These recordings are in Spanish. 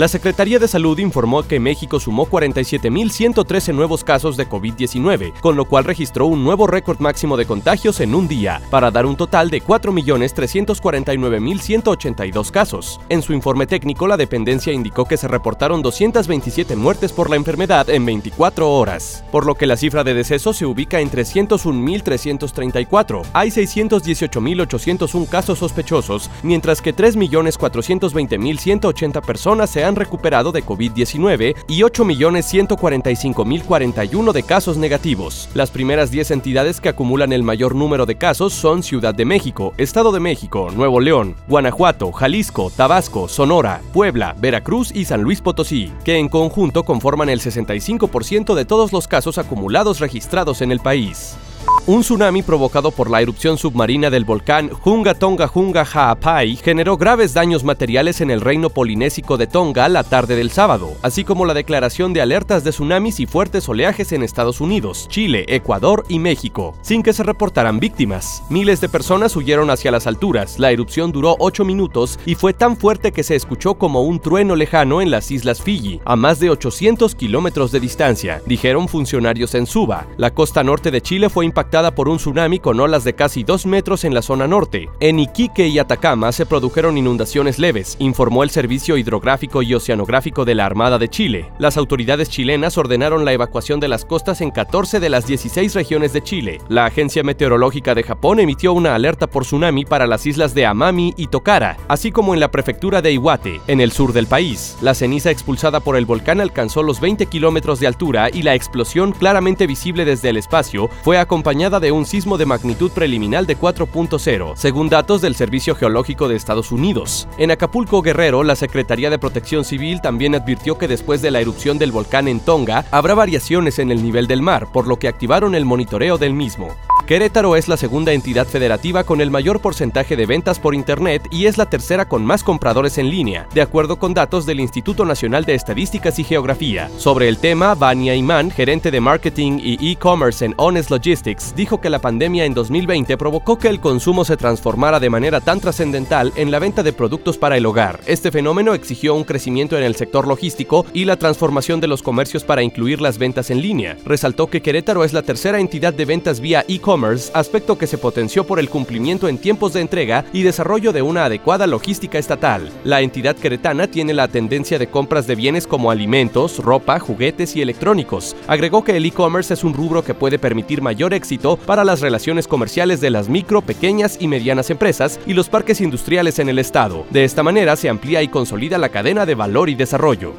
La Secretaría de Salud informó que México sumó 47.113 nuevos casos de COVID-19, con lo cual registró un nuevo récord máximo de contagios en un día, para dar un total de 4.349.182 casos. En su informe técnico, la dependencia indicó que se reportaron 227 muertes por la enfermedad en 24 horas, por lo que la cifra de decesos se ubica en 301.334. Hay 618.801 casos sospechosos, mientras que 3.420.180 personas se han recuperado de COVID-19 y 8.145.041 de casos negativos. Las primeras 10 entidades que acumulan el mayor número de casos son Ciudad de México, Estado de México, Nuevo León, Guanajuato, Jalisco, Tabasco, Sonora, Puebla, Veracruz y San Luis Potosí, que en conjunto conforman el 65% de todos los casos acumulados registrados en el país. Un tsunami provocado por la erupción submarina del volcán Hunga Tonga Hunga Ha'apai generó graves daños materiales en el reino polinésico de Tonga la tarde del sábado, así como la declaración de alertas de tsunamis y fuertes oleajes en Estados Unidos, Chile, Ecuador y México, sin que se reportaran víctimas. Miles de personas huyeron hacia las alturas. La erupción duró 8 minutos y fue tan fuerte que se escuchó como un trueno lejano en las islas Fiji, a más de 800 kilómetros de distancia, dijeron funcionarios en Suba. La costa norte de Chile fue impactada por un tsunami con olas de casi 2 metros en la zona norte. En Iquique y Atacama se produjeron inundaciones leves, informó el Servicio Hidrográfico y Oceanográfico de la Armada de Chile. Las autoridades chilenas ordenaron la evacuación de las costas en 14 de las 16 regiones de Chile. La Agencia Meteorológica de Japón emitió una alerta por tsunami para las islas de Amami y Tokara, así como en la prefectura de Iwate, en el sur del país. La ceniza expulsada por el volcán alcanzó los 20 kilómetros de altura y la explosión claramente visible desde el espacio fue acompañada de un sismo de magnitud preliminar de 4.0, según datos del Servicio Geológico de Estados Unidos. En Acapulco Guerrero, la Secretaría de Protección Civil también advirtió que después de la erupción del volcán en Tonga, habrá variaciones en el nivel del mar, por lo que activaron el monitoreo del mismo. Querétaro es la segunda entidad federativa con el mayor porcentaje de ventas por Internet y es la tercera con más compradores en línea, de acuerdo con datos del Instituto Nacional de Estadísticas y Geografía. Sobre el tema, Vania Iman, gerente de marketing y e-commerce en Honest Logistics, dijo que la pandemia en 2020 provocó que el consumo se transformara de manera tan trascendental en la venta de productos para el hogar. Este fenómeno exigió un crecimiento en el sector logístico y la transformación de los comercios para incluir las ventas en línea. Resaltó que Querétaro es la tercera entidad de ventas vía e-commerce aspecto que se potenció por el cumplimiento en tiempos de entrega y desarrollo de una adecuada logística estatal. La entidad queretana tiene la tendencia de compras de bienes como alimentos, ropa, juguetes y electrónicos. Agregó que el e-commerce es un rubro que puede permitir mayor éxito para las relaciones comerciales de las micro, pequeñas y medianas empresas y los parques industriales en el estado. De esta manera se amplía y consolida la cadena de valor y desarrollo.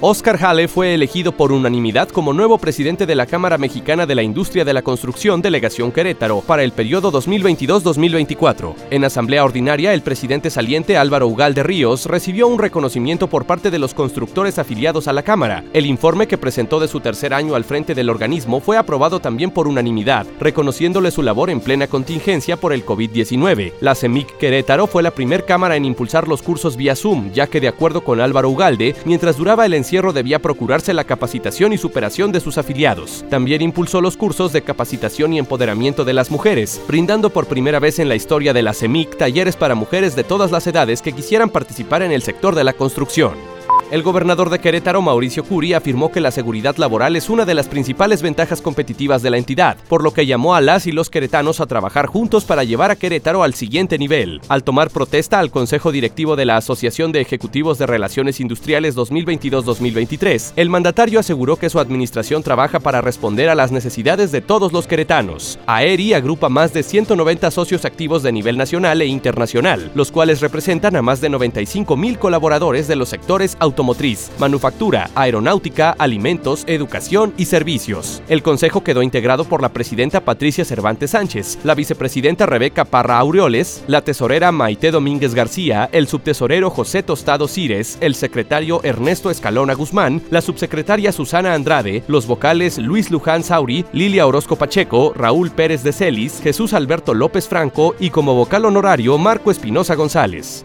Oscar Hale fue elegido por unanimidad como nuevo presidente de la Cámara Mexicana de la Industria de la Construcción Delegación Querétaro para el periodo 2022-2024. En asamblea ordinaria, el presidente saliente Álvaro Ugal de Ríos recibió un reconocimiento por parte de los constructores afiliados a la Cámara. El informe que presentó de su tercer año al frente del organismo fue aprobado también por unanimidad, reconociéndole su labor en plena contingencia por el COVID-19. La CEMIC Querétaro fue la primer cámara en impulsar los cursos vía Zoom, ya que de acuerdo con Álvaro Ugalde, mientras duraba el encierro debía procurarse la capacitación y superación de sus afiliados. También impulsó los cursos de capacitación y empoderamiento de las mujeres, brindando por primera vez en la historia de la CEMIC talleres para mujeres de todas las edades que quisieran participar en el sector de la construcción. El gobernador de Querétaro, Mauricio Curi, afirmó que la seguridad laboral es una de las principales ventajas competitivas de la entidad, por lo que llamó a las y los queretanos a trabajar juntos para llevar a Querétaro al siguiente nivel. Al tomar protesta al Consejo Directivo de la Asociación de Ejecutivos de Relaciones Industriales 2022-2023, el mandatario aseguró que su administración trabaja para responder a las necesidades de todos los queretanos. AERI agrupa más de 190 socios activos de nivel nacional e internacional, los cuales representan a más de 95 mil colaboradores de los sectores automovilísticos automotriz, manufactura, aeronáutica, alimentos, educación y servicios. El consejo quedó integrado por la presidenta Patricia Cervantes Sánchez, la vicepresidenta Rebeca Parra Aureoles, la tesorera Maite Domínguez García, el subtesorero José Tostado Cires, el secretario Ernesto Escalona Guzmán, la subsecretaria Susana Andrade, los vocales Luis Luján Sauri, Lilia Orozco Pacheco, Raúl Pérez de Celis, Jesús Alberto López Franco y como vocal honorario Marco Espinosa González.